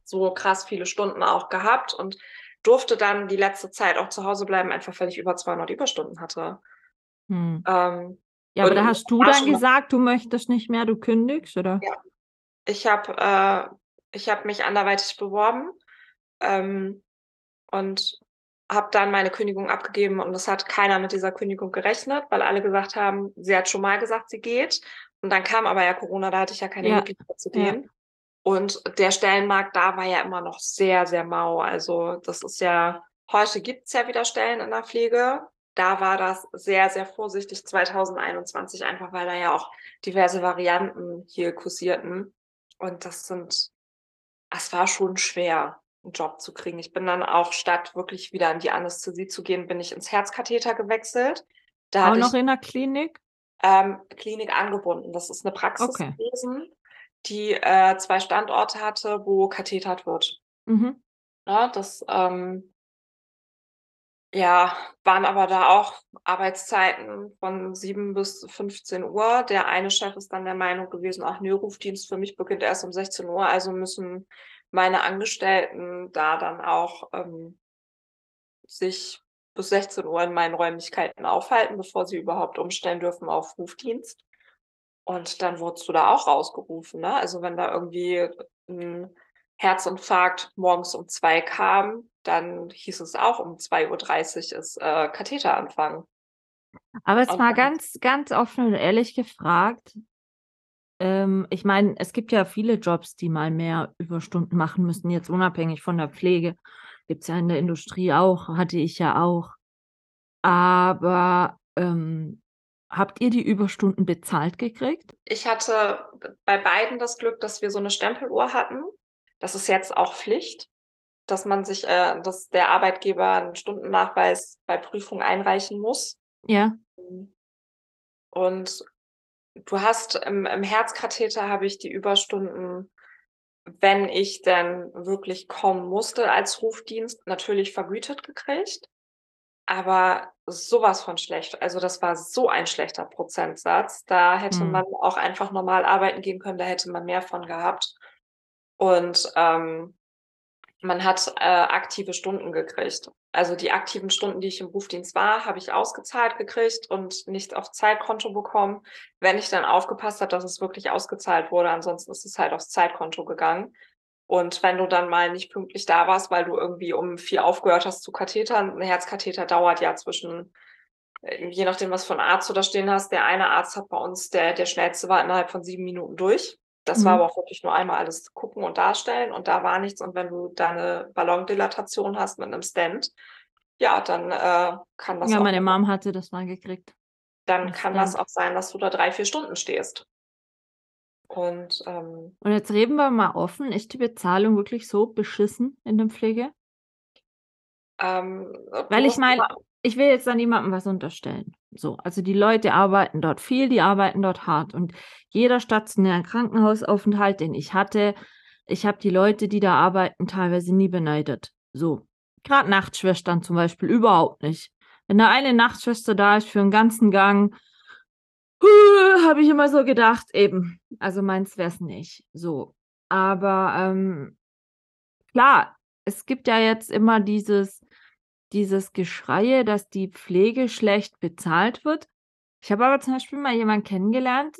so krass viele Stunden auch gehabt und durfte dann die letzte Zeit auch zu Hause bleiben, einfach weil ich über 200 Überstunden hatte. Hm. Ähm, ja, aber da hast du dann gesagt, du möchtest nicht mehr, du kündigst, oder? Ja. Ich habe äh, ich hab mich anderweitig beworben ähm, und habe dann meine Kündigung abgegeben und es hat keiner mit dieser Kündigung gerechnet, weil alle gesagt haben, sie hat schon mal gesagt, sie geht. Und dann kam aber ja Corona, da hatte ich ja keine ja. Möglichkeit zu gehen. Ja. Und der Stellenmarkt da war ja immer noch sehr, sehr mau. Also das ist ja, heute gibt es ja wieder Stellen in der Pflege. Da war das sehr, sehr vorsichtig 2021, einfach weil da ja auch diverse Varianten hier kursierten. Und das sind, es war schon schwer einen Job zu kriegen. Ich bin dann auch statt wirklich wieder in die Anästhesie zu gehen, bin ich ins Herzkatheter gewechselt. Da auch noch ich, in der Klinik? Ähm, Klinik angebunden. Das ist eine Praxis okay. gewesen, die äh, zwei Standorte hatte, wo kathetert wird. Mhm. Ja, das ähm, ja, waren aber da auch Arbeitszeiten von 7 bis 15 Uhr. Der eine Chef ist dann der Meinung gewesen, ach, nö, Rufdienst für mich beginnt erst um 16 Uhr, also müssen meine Angestellten da dann auch ähm, sich bis 16 Uhr in meinen Räumlichkeiten aufhalten, bevor sie überhaupt umstellen dürfen auf Rufdienst. Und dann wurdest du da auch rausgerufen. Ne? Also wenn da irgendwie ein Herzinfarkt morgens um zwei kam, dann hieß es auch um 2.30 Uhr ist äh, Katheteranfang. Aber es war ganz, ganz offen und ehrlich gefragt, ähm, ich meine, es gibt ja viele Jobs, die mal mehr Überstunden machen müssen, jetzt unabhängig von der Pflege. Gibt es ja in der Industrie auch, hatte ich ja auch. Aber ähm, habt ihr die Überstunden bezahlt gekriegt? Ich hatte bei beiden das Glück, dass wir so eine Stempeluhr hatten. Das ist jetzt auch Pflicht, dass man sich, äh, dass der Arbeitgeber einen Stundennachweis bei Prüfung einreichen muss. Ja. Und du hast im, im Herzkatheter habe ich die Überstunden, wenn ich denn wirklich kommen musste als Rufdienst, natürlich vergütet gekriegt. Aber sowas von schlecht. Also das war so ein schlechter Prozentsatz. Da hätte hm. man auch einfach normal arbeiten gehen können, da hätte man mehr von gehabt. Und ähm, man hat äh, aktive Stunden gekriegt. Also die aktiven Stunden, die ich im Rufdienst war, habe ich ausgezahlt gekriegt und nicht auf Zeitkonto bekommen, wenn ich dann aufgepasst habe, dass es wirklich ausgezahlt wurde. Ansonsten ist es halt aufs Zeitkonto gegangen. Und wenn du dann mal nicht pünktlich da warst, weil du irgendwie um vier aufgehört hast zu Kathetern, ein Herzkatheter dauert ja zwischen, äh, je nachdem, was von Arzt du da stehen hast. Der eine Arzt hat bei uns, der, der schnellste war innerhalb von sieben Minuten durch. Das mhm. war aber auch wirklich nur einmal alles gucken und darstellen und da war nichts. Und wenn du deine Ballondilatation hast mit einem Stand, ja, dann äh, kann das. Ja, meine Mom hatte das mal gekriegt. Dann kann Stand. das auch sein, dass du da drei, vier Stunden stehst. Und, ähm, und jetzt reden wir mal offen. Ist die Bezahlung wirklich so beschissen in der Pflege? Ähm, Weil ich meine, ich will jetzt da niemandem was unterstellen. So, also die Leute arbeiten dort viel, die arbeiten dort hart. Und jeder stationäre Krankenhausaufenthalt, den ich hatte, ich habe die Leute, die da arbeiten, teilweise nie beneidet. So, gerade Nachtschwestern zum Beispiel überhaupt nicht. Wenn da eine Nachtschwester da ist für einen ganzen Gang, habe ich immer so gedacht, eben, also meins wäre es nicht. So. Aber ähm, klar, es gibt ja jetzt immer dieses, dieses Geschreie, dass die Pflege schlecht bezahlt wird. Ich habe aber zum Beispiel mal jemanden kennengelernt,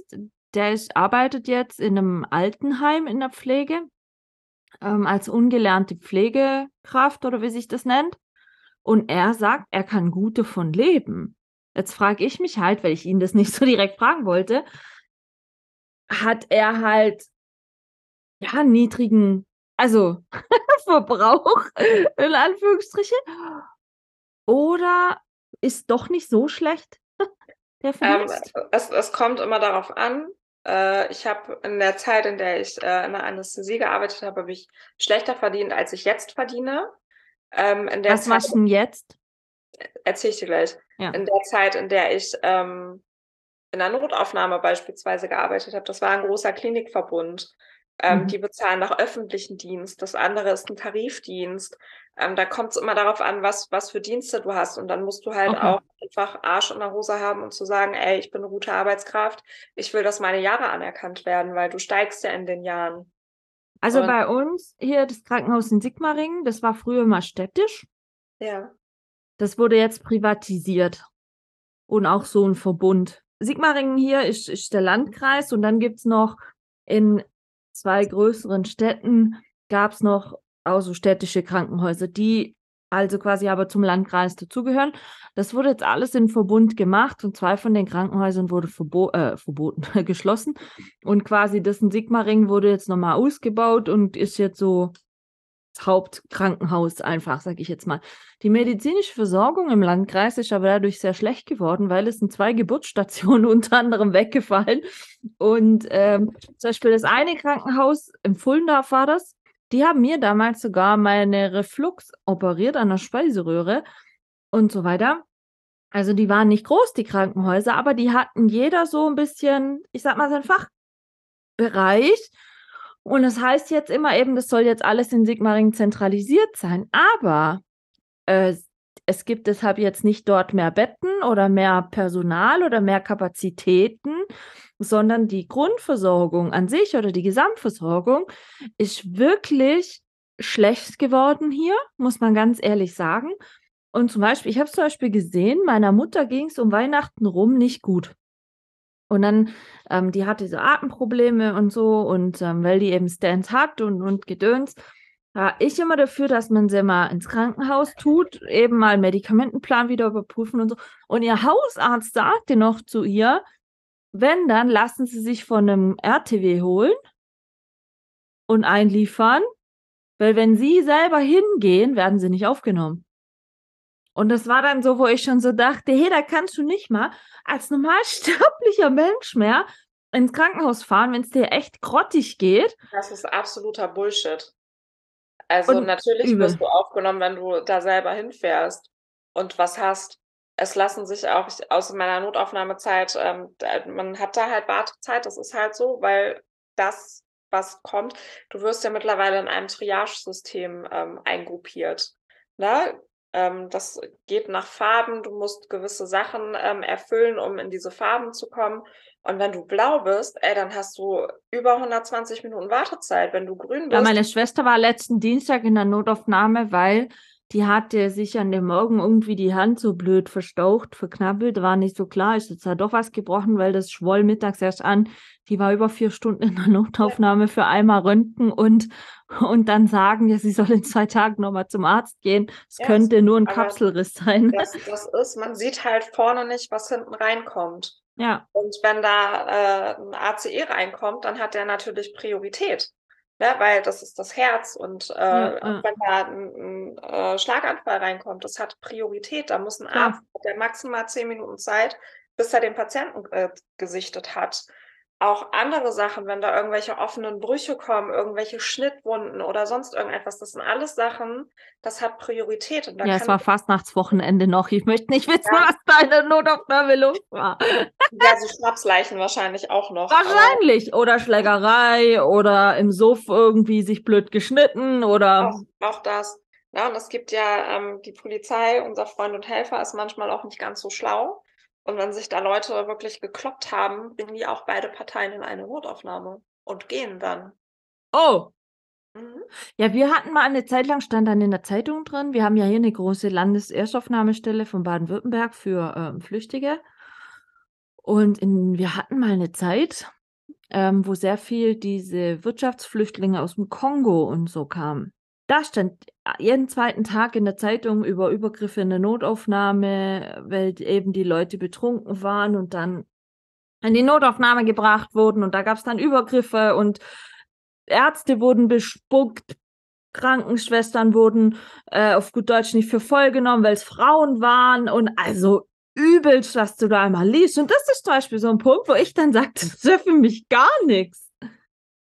der ist, arbeitet jetzt in einem Altenheim in der Pflege ähm, als ungelernte Pflegekraft oder wie sich das nennt. Und er sagt, er kann gut davon leben. Jetzt frage ich mich halt, weil ich ihn das nicht so direkt fragen wollte, hat er halt ja niedrigen, also Verbrauch in Anführungsstrichen, oder ist doch nicht so schlecht der Ähm, es, es kommt immer darauf an. Äh, ich habe in der Zeit, in der ich äh, in der Anästhesie gearbeitet habe, habe ich schlechter verdient, als ich jetzt verdiene. Ähm, Was Zeit, machst du denn jetzt? Erzähle ich dir gleich. Ja. In der Zeit, in der ich ähm, in der Notaufnahme beispielsweise gearbeitet habe, das war ein großer Klinikverbund. Ähm, mhm. Die bezahlen nach öffentlichen Dienst. Das andere ist ein Tarifdienst. Ähm, da kommt es immer darauf an, was, was für Dienste du hast. Und dann musst du halt okay. auch einfach Arsch in der Hose haben und zu sagen, ey, ich bin eine gute Arbeitskraft. Ich will, dass meine Jahre anerkannt werden, weil du steigst ja in den Jahren. Also und, bei uns hier das Krankenhaus in Sigmaringen, das war früher mal städtisch. Ja. Das wurde jetzt privatisiert. Und auch so ein Verbund. Sigmaringen hier ist, ist der Landkreis und dann gibt es noch in zwei größeren Städten gab es noch auch so städtische Krankenhäuser, die also quasi aber zum Landkreis dazugehören. Das wurde jetzt alles in Verbund gemacht und zwei von den Krankenhäusern wurde verbo äh, verboten, geschlossen. Und quasi das in Sigmaring wurde jetzt nochmal ausgebaut und ist jetzt so Hauptkrankenhaus einfach, sage ich jetzt mal. Die medizinische Versorgung im Landkreis ist aber dadurch sehr schlecht geworden, weil es sind zwei Geburtsstationen unter anderem weggefallen. Und ähm, zum Beispiel das eine Krankenhaus im Fullendorf war das. Die haben mir damals sogar meine Reflux operiert an der Speiseröhre und so weiter. Also die waren nicht groß, die Krankenhäuser, aber die hatten jeder so ein bisschen, ich sag mal, sein Fachbereich. Und es das heißt jetzt immer eben, das soll jetzt alles in Sigmaring zentralisiert sein. Aber äh, es gibt deshalb jetzt nicht dort mehr Betten oder mehr Personal oder mehr Kapazitäten, sondern die Grundversorgung an sich oder die Gesamtversorgung ist wirklich schlecht geworden hier, muss man ganz ehrlich sagen. Und zum Beispiel, ich habe zum Beispiel gesehen, meiner Mutter ging es um Weihnachten rum nicht gut. Und dann, ähm, die hatte so Atemprobleme und so, und ähm, weil die eben Stents hat und, und Gedöns, war ich immer dafür, dass man sie mal ins Krankenhaus tut, eben mal Medikamentenplan wieder überprüfen und so. Und ihr Hausarzt sagte noch zu ihr, wenn, dann lassen Sie sich von einem RTW holen und einliefern, weil wenn Sie selber hingehen, werden Sie nicht aufgenommen. Und das war dann so, wo ich schon so dachte, hey, da kannst du nicht mal als normalsterblicher Mensch mehr ins Krankenhaus fahren, wenn es dir echt grottig geht. Das ist absoluter Bullshit. Also und natürlich übel. wirst du aufgenommen, wenn du da selber hinfährst und was hast. Es lassen sich auch aus meiner Notaufnahmezeit, ähm, man hat da halt Wartezeit, das ist halt so, weil das, was kommt, du wirst ja mittlerweile in einem Triage-System ähm, eingruppiert. Ne? Ähm, das geht nach Farben. Du musst gewisse Sachen ähm, erfüllen, um in diese Farben zu kommen. Und wenn du blau bist, ey, dann hast du über 120 Minuten Wartezeit. Wenn du grün bist. Ja, meine Schwester war letzten Dienstag in der Notaufnahme, weil die hatte sich an dem Morgen irgendwie die Hand so blöd verstaucht, verknabbelt, war nicht so klar, ist jetzt da doch was gebrochen, weil das schwoll mittags erst an. Die war über vier Stunden in der Notaufnahme für einmal Röntgen und, und dann sagen, ja, sie soll in zwei Tagen nochmal zum Arzt gehen. Es ja, könnte nur ein Kapselriss sein. Das, das ist, man sieht halt vorne nicht, was hinten reinkommt. Ja. Und wenn da äh, ein ACE reinkommt, dann hat der natürlich Priorität ne? weil das ist das Herz und äh, ja, ja. wenn da ein, ein äh, Schlaganfall reinkommt, das hat Priorität. Da muss ein Arzt, der maximal zehn Minuten Zeit, bis er den Patienten äh, gesichtet hat auch andere Sachen, wenn da irgendwelche offenen Brüche kommen, irgendwelche Schnittwunden oder sonst irgendetwas, das sind alles Sachen, das hat Priorität. ja, es war Fastnachtswochenende noch. Ich möchte nicht wissen, ja. was deine Notaufnahme los war. Ja, so Schnapsleichen wahrscheinlich auch noch. Wahrscheinlich. Oder Schlägerei oder im Suff irgendwie sich blöd geschnitten oder. Auch, auch das. Ja, und es gibt ja ähm, die Polizei, unser Freund und Helfer, ist manchmal auch nicht ganz so schlau. Und wenn sich da Leute wirklich gekloppt haben, bringen die auch beide Parteien in eine Notaufnahme und gehen dann. Oh, Mhm. ja, wir hatten mal eine Zeit lang, stand dann in der Zeitung drin, wir haben ja hier eine große Landeserstaufnahmestelle von Baden-Württemberg für ähm, Flüchtige. Und in, wir hatten mal eine Zeit, ähm, wo sehr viel diese Wirtschaftsflüchtlinge aus dem Kongo und so kamen. Da stand jeden zweiten Tag in der Zeitung über Übergriffe in der Notaufnahme, weil eben die Leute betrunken waren und dann in die Notaufnahme gebracht wurden und da gab es dann Übergriffe und Ärzte wurden bespuckt, Krankenschwestern wurden äh, auf gut Deutsch nicht für voll genommen, weil es Frauen waren und also übelst, was du da einmal liest. Und das ist zum Beispiel so ein Punkt, wo ich dann sage, das ist für mich gar nichts.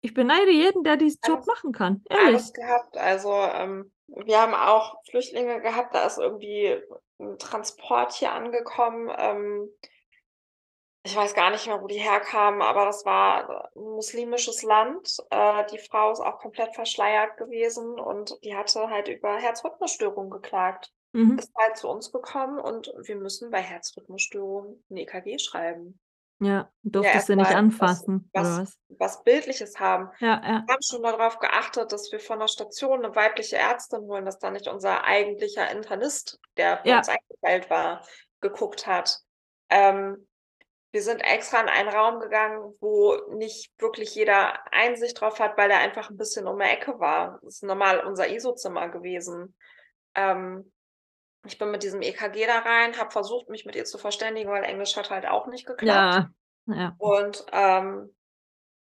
Ich beneide jeden, der diesen Job Alles- machen kann. Ehrlich. Alles gehabt. Also ähm, wir haben auch Flüchtlinge gehabt, da ist irgendwie ein Transport hier angekommen. Ähm, ich weiß gar nicht mehr, wo die herkamen, aber das war ein muslimisches Land. Äh, die Frau ist auch komplett verschleiert gewesen und die hatte halt über Herzrhythmusstörungen geklagt. Mhm. Ist halt zu uns gekommen und wir müssen bei Herzrhythmusstörungen ein EKG schreiben. Ja, durftest erst du nicht anfassen, was- oder was? Was Bildliches haben. Ja, ja. Wir haben schon darauf geachtet, dass wir von der Station eine weibliche Ärztin holen, dass da nicht unser eigentlicher Internist, der für Ja. uns eingestellt war, geguckt hat. Ähm, wir sind extra in einen Raum gegangen, wo nicht wirklich jeder Einsicht drauf hat, weil er einfach ein bisschen um die Ecke war. Das ist normal unser ISO-Zimmer gewesen. Ähm, ich bin mit diesem EKG da rein, habe versucht, mich mit ihr zu verständigen, weil Englisch hat halt auch nicht geklappt. Ja, ja. Und ähm,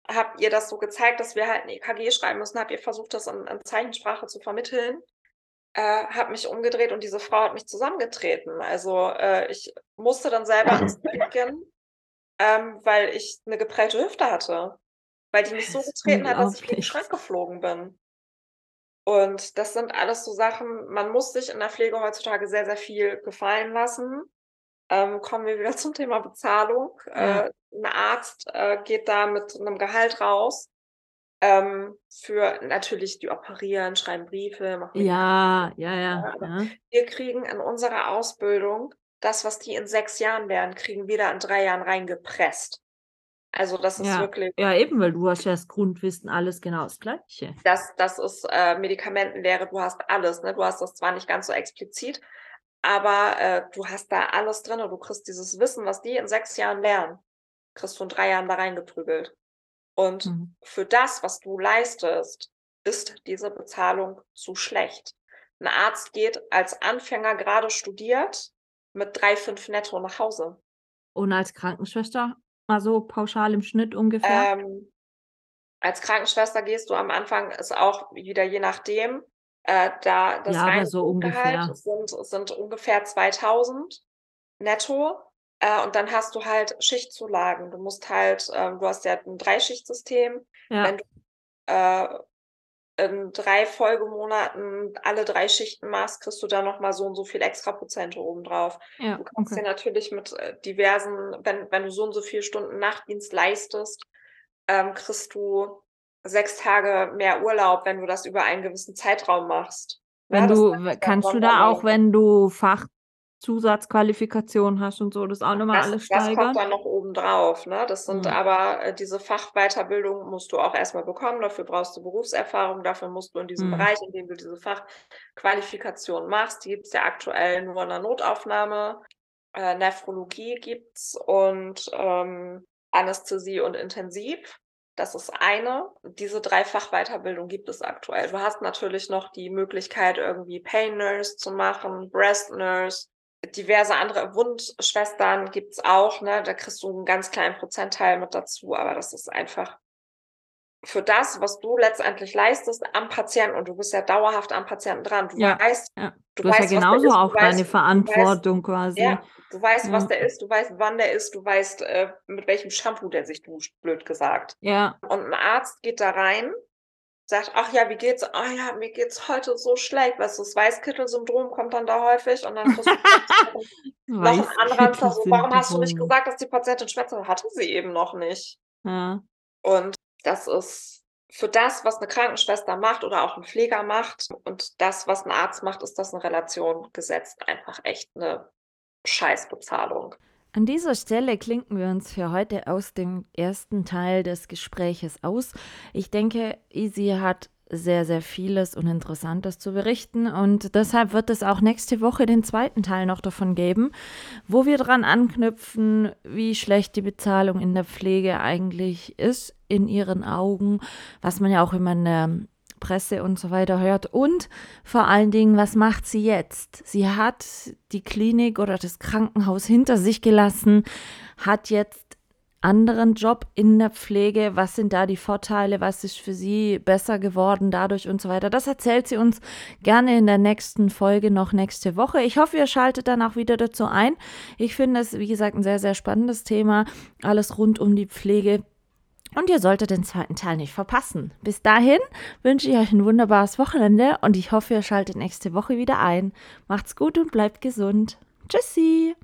habe ihr das so gezeigt, dass wir halt ein EKG schreiben müssen, habe ihr versucht, das in, in Zeichensprache zu vermitteln, äh, habe mich umgedreht und diese Frau hat mich zusammengetreten. Also äh, ich musste dann selber ins Bett gehen, ähm, weil ich eine geprellte Hüfte hatte, weil die mich so getreten hat, dass ich gegen den. Schrank geflogen bin. Und das sind alles so Sachen, man muss sich in der Pflege heutzutage sehr, sehr viel gefallen lassen. Ähm, kommen wir wieder zum Thema Bezahlung. Ja. Äh, ein Arzt äh, geht da mit einem Gehalt raus. Ähm, für natürlich, die operieren, schreiben Briefe, machen Ja, ja, ja, Ja. Wir kriegen in unserer Ausbildung das, was die in sechs Jahren lernen, kriegen wir da in drei Jahren reingepresst. Also das ist Ja. wirklich, Ja, eben, weil du hast ja das Grundwissen alles genau das Gleiche. das, das ist äh, Medikamentenlehre, du hast alles, ne? Du hast das zwar nicht ganz so explizit, aber äh, du hast da alles drin und du kriegst dieses Wissen, was die in sechs Jahren lernen, kriegst du in drei Jahren da reingeprügelt. Und Mhm. für das, was du leistest, ist diese Bezahlung zu schlecht. Ein Arzt geht als Anfänger gerade studiert mit 3,5 netto nach Hause. Und als Krankenschwester mal so pauschal im Schnitt ungefähr? Ähm, als Krankenschwester gehst du am Anfang, ist auch wieder je nachdem, äh, da das Ja, aber so ungefähr. sind, sind ungefähr 2000 netto. Äh, und dann hast du halt Schichtzulagen. Du musst halt, ähm, du hast ja ein Dreischichtsystem. Ja, wenn du äh, in drei Folgemonaten alle drei Schichten machst, kriegst du da nochmal so und so viel extra Prozente obendrauf. ja, Du kannst okay. dir natürlich mit äh, diversen, wenn, wenn du so und so viele Stunden Nachtdienst leistest, ähm, kriegst du sechs Tage mehr Urlaub, wenn du das über einen gewissen Zeitraum machst. Wenn Ja, du, kannst du da auch, wenn du Fachzusatzqualifikation hast und so, das auch nochmal Das, alles das kommt dann noch obendrauf. Ne? Das sind Mhm. aber äh, diese Fachweiterbildung musst du auch erstmal bekommen. Dafür brauchst du Berufserfahrung. Dafür musst du in diesem Mhm. Bereich, in dem du diese Fachqualifikation machst, die gibt es ja aktuell nur in der Notaufnahme. Äh, Nephrologie gibt's und ähm, Anästhesie und Intensiv. Das ist eine. Diese drei Fachweiterbildung gibt es aktuell. Du hast natürlich noch die Möglichkeit, irgendwie Pain Nurse zu machen, Breast Nurse, diverse andere Wundschwestern gibt's auch, ne? Da kriegst du einen ganz kleinen Prozentteil mit dazu, aber das ist einfach für das, was du letztendlich leistest am Patienten und du bist ja dauerhaft am Patienten dran. Du Ja, weißt, ja. du Du hast ja weißt, was der genauso ist, auch deine weißt, du weißt, Verantwortung quasi. ja, du weißt, was Ja. der ist, du weißt, wann der ist, du weißt, äh, mit welchem Shampoo der sich duscht, blöd gesagt. Ja, Und ein Arzt geht da rein, sagt, ach ja, wie geht's? Ah ja, mir geht's heute so schlecht. Weißt du, das Weißkittel-Syndrom kommt dann da häufig und dann kriegst du noch einen Anranzer, so, warum hast du nicht gesagt, dass die Patientin schmerzt hat? Hatte sie eben noch nicht. Ja, Und das ist für das, was eine Krankenschwester macht oder auch ein Pfleger macht und das, was ein Arzt macht, ist das in Relation gesetzt einfach echt eine Scheißbezahlung. An dieser Stelle klinken wir uns für heute aus dem ersten Teil des Gespräches aus. Ich denke, Easy hat sehr, sehr vieles und Interessantes zu berichten. Und deshalb wird es auch nächste Woche den zweiten Teil noch davon geben, wo wir dran anknüpfen, wie schlecht die Bezahlung in der Pflege eigentlich ist in ihren Augen, was man ja auch immer in der Presse und so weiter hört. Und vor allen Dingen, was macht sie jetzt? Sie hat die Klinik oder das Krankenhaus hinter sich gelassen, hat jetzt anderen Job in der Pflege. Was sind da die Vorteile? Was ist für sie besser geworden dadurch und so weiter? Das erzählt sie uns gerne in der nächsten Folge noch nächste Woche. Ich hoffe, ihr schaltet dann auch wieder dazu ein. Ich finde es, wie gesagt, ein sehr, sehr spannendes Thema. Alles rund um die Pflege. Und ihr solltet den zweiten Teil nicht verpassen. Bis dahin wünsche ich euch ein wunderbares Wochenende und ich hoffe, ihr schaltet nächste Woche wieder ein. Macht's gut und bleibt gesund. Tschüssi!